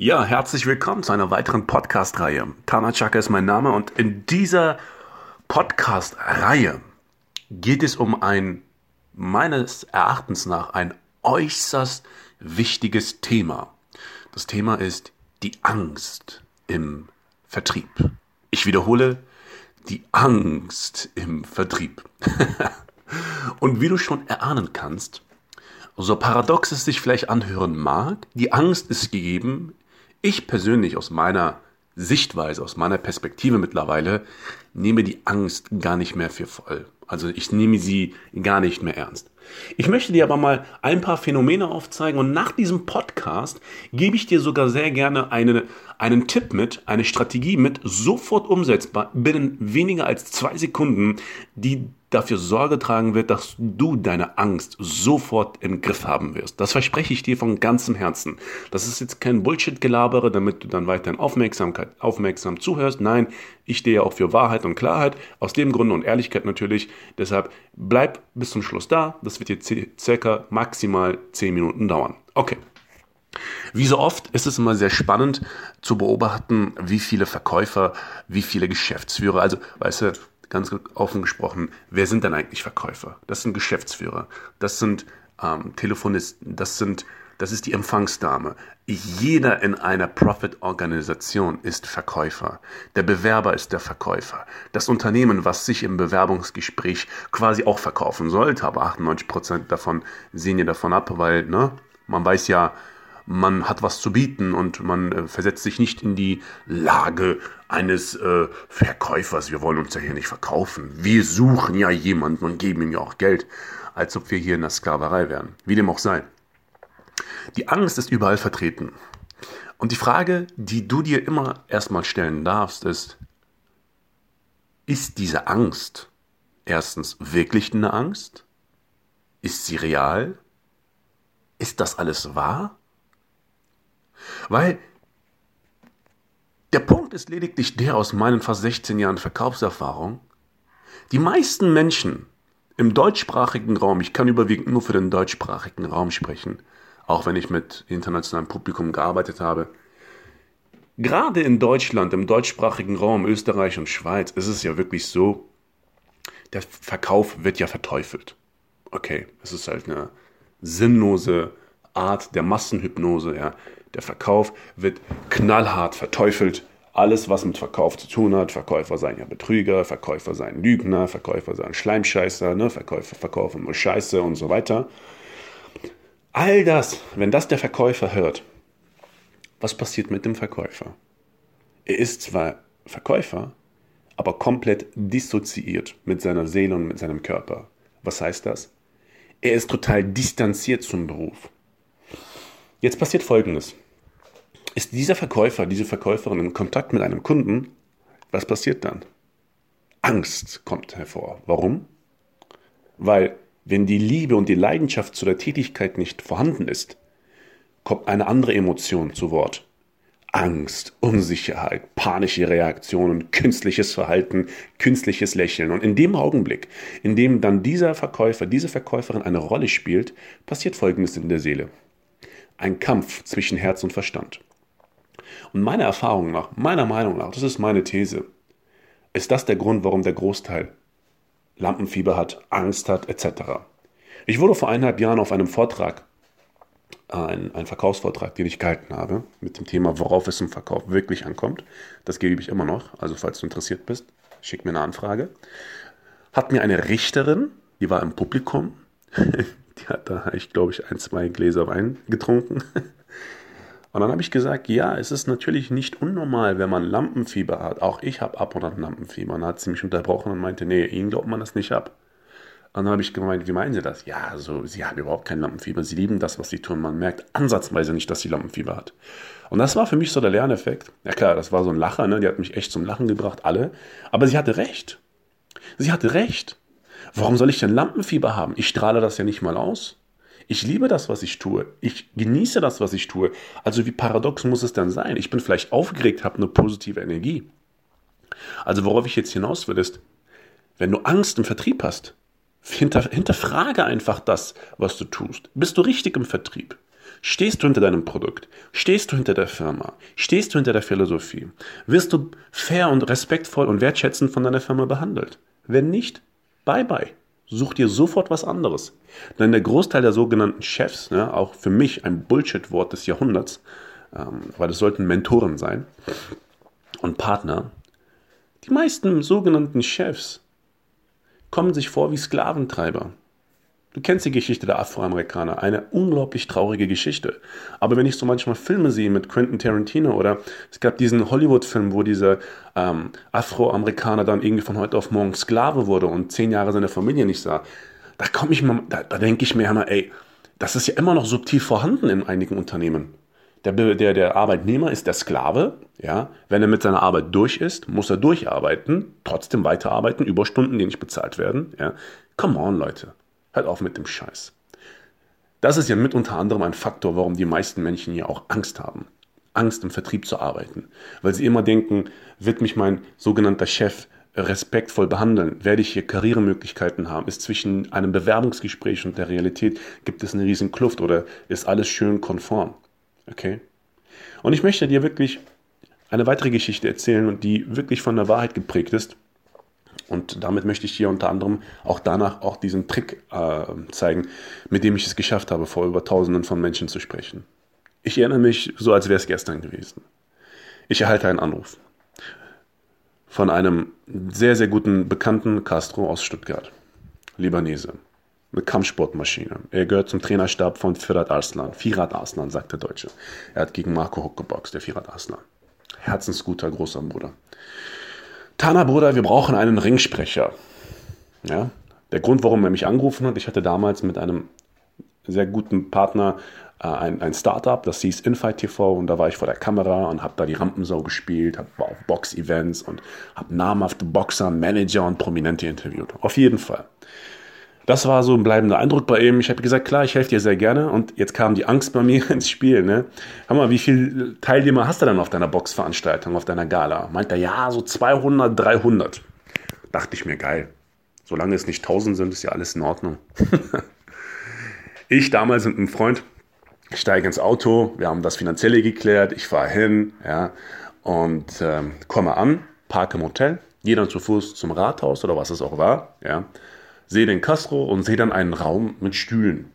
Ja, herzlich willkommen zu einer weiteren Podcast-Reihe. Tana Chaka ist mein Name und in dieser Podcast-Reihe geht es um ein, meines Erachtens nach, ein äußerst wichtiges Thema. Das Thema ist die Angst im Vertrieb. Ich wiederhole, die Angst im Vertrieb. und wie du schon erahnen kannst, so paradox es sich vielleicht anhören mag, die Angst ist gegeben ich persönlich aus meiner Sichtweise, aus meiner Perspektive mittlerweile, nehme die Angst gar nicht mehr für voll. Also ich nehme sie gar nicht mehr ernst. Ich möchte dir aber mal ein paar Phänomene aufzeigen und nach diesem Podcast gebe ich dir sogar sehr gerne eine, einen Tipp mit, eine Strategie mit, sofort umsetzbar, binnen weniger als zwei Sekunden, die dafür Sorge tragen wird, dass du deine Angst sofort im Griff haben wirst. Das verspreche ich dir von ganzem Herzen. Das ist jetzt kein Bullshit-Gelabere, damit du dann weiterhin Aufmerksamkeit, aufmerksam zuhörst. Nein, ich stehe auch für Wahrheit und Klarheit. Aus dem Grunde und Ehrlichkeit natürlich. Deshalb bleib bis zum Schluss da. Das wird jetzt circa maximal 10 Minuten dauern. Okay. Wie so oft ist es immer sehr spannend zu beobachten, wie viele Verkäufer, wie viele Geschäftsführer, also weißt du, ganz offen gesprochen, wer sind denn eigentlich Verkäufer? Das sind Geschäftsführer, das sind ähm, Telefonisten, das sind das ist die Empfangsdame. Jeder in einer Profit-Organisation ist Verkäufer. Der Bewerber ist der Verkäufer. Das Unternehmen, was sich im Bewerbungsgespräch quasi auch verkaufen sollte, aber 98 Prozent davon sehen ja davon ab, weil ne, man weiß ja, man hat was zu bieten und man äh, versetzt sich nicht in die Lage eines äh, Verkäufers. Wir wollen uns ja hier nicht verkaufen. Wir suchen ja jemanden und geben ihm ja auch Geld, als ob wir hier in der Sklaverei wären. Wie dem auch sei. Die Angst ist überall vertreten. Und die Frage, die du dir immer erstmal stellen darfst, ist, ist diese Angst erstens wirklich eine Angst? Ist sie real? Ist das alles wahr? Weil der Punkt ist lediglich der aus meinen fast 16 Jahren Verkaufserfahrung. Die meisten Menschen im deutschsprachigen Raum, ich kann überwiegend nur für den deutschsprachigen Raum sprechen, auch wenn ich mit internationalem Publikum gearbeitet habe. Gerade in Deutschland, im deutschsprachigen Raum, Österreich und Schweiz, ist es ja wirklich so, der Verkauf wird ja verteufelt. Okay, es ist halt eine sinnlose Art der Massenhypnose, ja. Der Verkauf wird knallhart verteufelt. Alles, was mit Verkauf zu tun hat, Verkäufer seien ja Betrüger, Verkäufer seien Lügner, Verkäufer seien Schleimscheißer, ne? Verkäufer verkaufen nur Scheiße und so weiter. All das, wenn das der Verkäufer hört, was passiert mit dem Verkäufer? Er ist zwar Verkäufer, aber komplett dissoziiert mit seiner Seele und mit seinem Körper. Was heißt das? Er ist total distanziert zum Beruf. Jetzt passiert Folgendes. Ist dieser Verkäufer, diese Verkäuferin in Kontakt mit einem Kunden, was passiert dann? Angst kommt hervor. Warum? Weil wenn die Liebe und die Leidenschaft zu der Tätigkeit nicht vorhanden ist, kommt eine andere Emotion zu Wort. Angst, Unsicherheit, panische Reaktionen, künstliches Verhalten, künstliches Lächeln. Und in dem Augenblick, in dem dann dieser Verkäufer, diese Verkäuferin eine Rolle spielt, passiert Folgendes in der Seele. Ein Kampf zwischen Herz und Verstand. Und meiner Erfahrung nach, meiner Meinung nach, das ist meine These, ist das der Grund, warum der Großteil Lampenfieber hat, Angst hat, etc. Ich wurde vor eineinhalb Jahren auf einem Vortrag, ein, ein Verkaufsvortrag, den ich gehalten habe, mit dem Thema, worauf es im Verkauf wirklich ankommt. Das gebe ich immer noch. Also falls du interessiert bist, schick mir eine Anfrage. Hat mir eine Richterin, die war im Publikum, hat da, ich glaube ich, ein, zwei Gläser Wein getrunken. Und dann habe ich gesagt, ja, es ist natürlich nicht unnormal, wenn man Lampenfieber hat. Auch ich habe ab und an Lampenfieber. Und dann hat sie mich unterbrochen und meinte, nee, Ihnen glaubt man das nicht ab. Und dann habe ich gemeint, wie meinen Sie das? Ja, also Sie haben überhaupt kein Lampenfieber. Sie lieben das, was Sie tun. Man merkt ansatzweise nicht, dass sie Lampenfieber hat. Und das war für mich so der Lerneffekt. Ja klar, das war so ein Lacher, ne? die hat mich echt zum Lachen gebracht, alle. Aber sie hatte recht. Sie hatte recht. Warum soll ich denn Lampenfieber haben? Ich strahle das ja nicht mal aus. Ich liebe das, was ich tue. Ich genieße das, was ich tue. Also wie paradox muss es denn sein? Ich bin vielleicht aufgeregt, habe eine positive Energie. Also worauf ich jetzt hinaus will, ist, wenn du Angst im Vertrieb hast, hinter, hinterfrage einfach das, was du tust. Bist du richtig im Vertrieb? Stehst du hinter deinem Produkt? Stehst du hinter der Firma? Stehst du hinter der Philosophie? Wirst du fair und respektvoll und wertschätzend von deiner Firma behandelt? Wenn nicht, bye bye. Such dir sofort was anderes. Denn der Großteil der sogenannten Chefs, ja, auch für mich ein Bullshit-Wort des Jahrhunderts, ähm, weil es sollten Mentoren sein und Partner, die meisten sogenannten Chefs kommen sich vor wie Sklaventreiber. Du kennst die Geschichte der Afroamerikaner, eine unglaublich traurige Geschichte. Aber wenn ich so manchmal Filme sehe mit Quentin Tarantino oder es gab diesen Hollywood-Film, wo dieser ähm, Afroamerikaner dann irgendwie von heute auf morgen Sklave wurde und zehn Jahre seine Familie nicht sah, da komme ich mal, da, da denke ich mir immer, ey, das ist ja immer noch subtil vorhanden in einigen Unternehmen. Der, der, der Arbeitnehmer ist der Sklave, ja. Wenn er mit seiner Arbeit durch ist, muss er durcharbeiten, trotzdem weiterarbeiten, Überstunden, die nicht bezahlt werden, ja. Come on, Leute. Hört auf mit dem Scheiß. Das ist ja mit unter anderem ein Faktor, warum die meisten Menschen hier auch Angst haben. Angst im Vertrieb zu arbeiten. Weil sie immer denken, wird mich mein sogenannter Chef respektvoll behandeln? Werde ich hier Karrieremöglichkeiten haben? Ist zwischen einem Bewerbungsgespräch und der Realität, gibt es eine riesen Kluft oder ist alles schön konform? Okay? Und ich möchte dir wirklich eine weitere Geschichte erzählen und die wirklich von der Wahrheit geprägt ist und damit möchte ich dir unter anderem auch danach auch diesen Trick äh, zeigen, mit dem ich es geschafft habe, vor über Tausenden von Menschen zu sprechen. Ich erinnere mich so, als wäre es gestern gewesen. Ich erhalte einen Anruf von einem sehr, sehr guten Bekannten Castro aus Stuttgart, Libanese, eine Kampfsportmaschine. Er gehört zum Trainerstab von Firat Arslan. Firat Arslan, sagt der Deutsche. Er hat gegen Marco Huck geboxt, der Firat Arslan. Herzensguter, großer Bruder. Tana, Bruder, wir brauchen einen Ringsprecher. Ja, der Grund, warum er mich angerufen hat, ich hatte damals mit einem sehr guten Partner äh, ein, ein Startup, das hieß Infight TV und da war ich vor der Kamera und habe da die Rampensau gespielt, habe auf Box-Events und habe namhafte Boxer, Manager und Prominente interviewt. Auf jeden Fall. Das war so ein bleibender Eindruck bei ihm. Ich habe gesagt, klar, ich helfe dir sehr gerne. Und jetzt kam die Angst bei mir ins Spiel. Ne? Mal, wie viele Teilnehmer hast du dann auf deiner Boxveranstaltung, auf deiner Gala? Meint er, ja, so 200, 300. Dachte ich mir, geil. Solange es nicht 1000 sind, ist ja alles in Ordnung. ich damals mit einem Freund steige ins Auto. Wir haben das Finanzielle geklärt. Ich fahre hin ja, und ähm, komme an, parke im Hotel. Jeder zu Fuß zum Rathaus oder was es auch war. Ja sehe den Castro und sehe dann einen Raum mit Stühlen.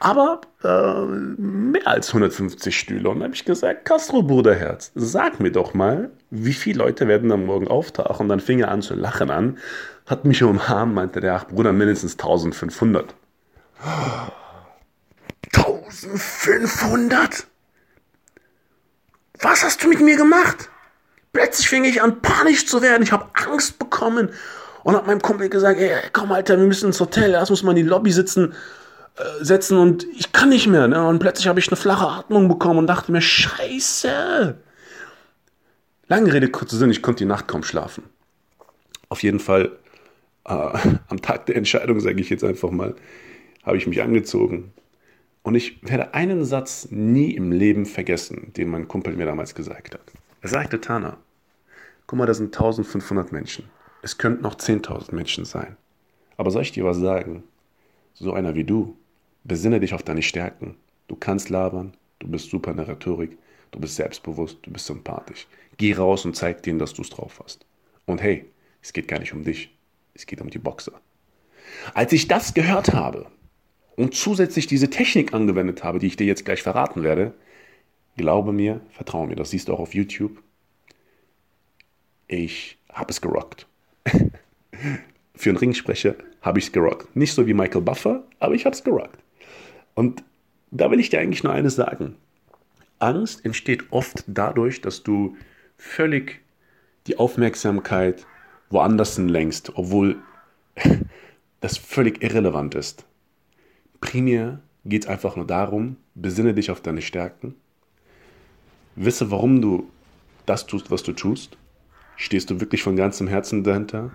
Aber äh, mehr als 150 Stühle. Und dann habe ich gesagt, Castro Bruderherz, sag mir doch mal, wie viele Leute werden am Morgen auftauchen? Und dann fing er an zu lachen an, hat mich umarmt, meinte der, ach Bruder, mindestens 1500. 1500? Was hast du mit mir gemacht? Plötzlich fing ich an, panisch zu werden. Ich habe Angst bekommen und hab meinem Kumpel gesagt, ey, komm Alter, wir müssen ins Hotel, erst muss man in die Lobby sitzen, äh, setzen und ich kann nicht mehr. Ne? Und plötzlich habe ich eine flache Atmung bekommen und dachte mir, scheiße. Lange Rede, kurzer Sinn, ich konnte die Nacht kaum schlafen. Auf jeden Fall, äh, am Tag der Entscheidung, sage ich jetzt einfach mal, habe ich mich angezogen. Und ich werde einen Satz nie im Leben vergessen, den mein Kumpel mir damals gesagt hat. Er sagte, Tana, guck mal, da sind 1500 Menschen. Es könnten noch 10.000 Menschen sein. Aber soll ich dir was sagen? So einer wie du, besinne dich auf deine Stärken. Du kannst labern, du bist super in der Rhetorik, du bist selbstbewusst, du bist sympathisch. Geh raus und zeig denen, dass du es drauf hast. Und hey, es geht gar nicht um dich, es geht um die Boxer. Als ich das gehört habe und zusätzlich diese Technik angewendet habe, die ich dir jetzt gleich verraten werde, glaube mir, vertraue mir, das siehst du auch auf YouTube, ich habe es gerockt. Für einen Ringsprecher habe ich es gerockt. Nicht so wie Michael Buffer, aber ich habe es gerockt. Und da will ich dir eigentlich nur eines sagen. Angst entsteht oft dadurch, dass du völlig die Aufmerksamkeit woanders lenkst, obwohl das völlig irrelevant ist. Primär geht es einfach nur darum, besinne dich auf deine Stärken, wisse, warum du das tust, was du tust. Stehst du wirklich von ganzem Herzen dahinter?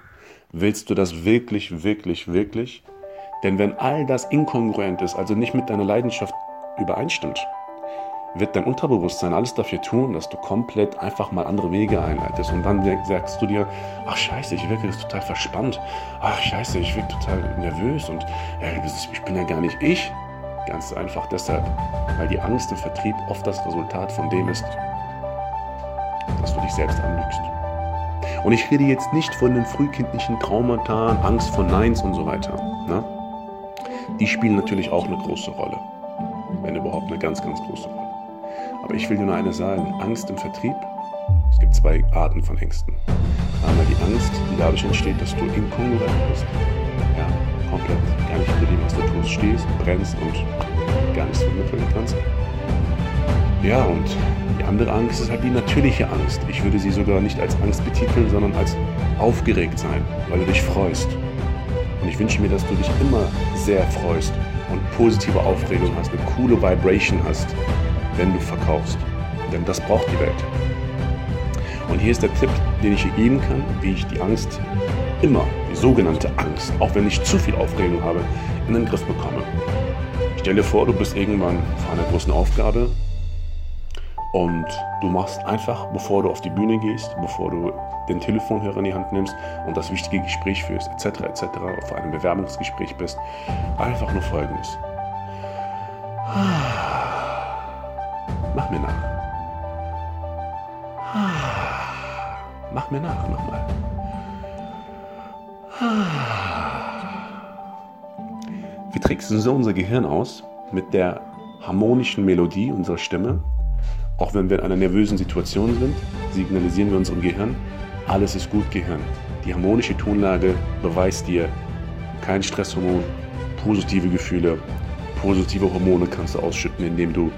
Willst du das wirklich, wirklich, wirklich? Denn wenn all das inkongruent ist, also nicht mit deiner Leidenschaft übereinstimmt, wird dein Unterbewusstsein alles dafür tun, dass du komplett einfach mal andere Wege einleitest. Und dann sagst du dir, ach scheiße, ich wirke jetzt total verspannt. Ach scheiße, ich wirke total nervös und ich bin ja gar nicht ich. Ganz einfach deshalb, weil die Angst im Vertrieb oft das Resultat von dem ist, dass du dich selbst anlügst. Und ich rede jetzt nicht von den frühkindlichen Traumata, Angst vor Neins und so weiter. Ne? Die spielen natürlich auch eine große Rolle. Wenn überhaupt eine ganz, ganz große Rolle. Aber ich will dir nur eines sagen, Angst im Vertrieb, es gibt zwei Arten von Ängsten. Einmal die Angst, die dadurch entsteht, dass du inkongruent bist. Ja, komplett gar nicht hinter dem, was du tust, stehst, brennst und gar nichts vermitteln kannst. Ja, und die andere Angst ist halt die natürliche Angst. Ich würde sie sogar nicht als Angst betiteln, sondern als aufgeregt sein, weil du dich freust. Und ich wünsche mir, dass du dich immer sehr freust und positive Aufregung hast, eine coole Vibration hast, wenn du verkaufst. Denn das braucht die Welt. Und hier ist der Tipp, den ich dir geben kann, wie ich die Angst immer, die sogenannte Angst, auch wenn ich zu viel Aufregung habe, in den Griff bekomme. Stell dir vor, du bist irgendwann vor einer großen Aufgabe und du machst einfach, bevor du auf die Bühne gehst, bevor du den Telefonhörer in die Hand nimmst und das wichtige Gespräch führst, etc., etc., vor einem Bewerbungsgespräch bist, einfach nur Folgendes. Mach mir nach. Mach mir nach nochmal. Wir tricksen so unser Gehirn aus mit der harmonischen Melodie unserer Stimme. Auch wenn wir in einer nervösen Situation sind, signalisieren wir unserem Gehirn, alles ist gut, Gehirn. Die harmonische Tonlage beweist dir kein Stresshormon, positive Gefühle, positive Hormone kannst du ausschütten, indem du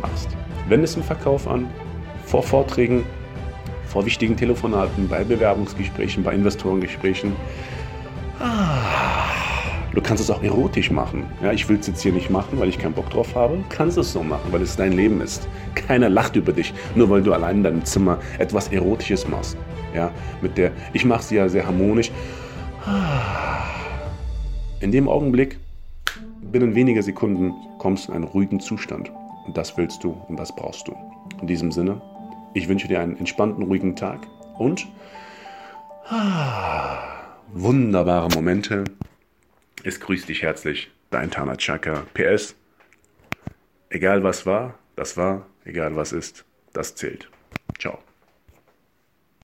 machst. Wende es im Verkauf an, vor Vorträgen, vor wichtigen Telefonaten, bei Bewerbungsgesprächen, bei Investorengesprächen. Du kannst es auch erotisch machen. Ja, ich will es jetzt hier nicht machen, weil ich keinen Bock drauf habe. Du kannst es so machen, weil es dein Leben ist. Keiner lacht über dich, nur weil du allein in deinem Zimmer etwas Erotisches machst. Ja, mit der, ich mache sie ja sehr harmonisch. In dem Augenblick binnen weniger Sekunden kommst du in einen ruhigen Zustand. Und das willst du und das brauchst du. In diesem Sinne, ich wünsche dir einen entspannten, ruhigen Tag und ah, wunderbare Momente. Es grüßt dich herzlich, dein Tana Chaka. PS, egal was war, das war, egal was ist, das zählt. Ciao.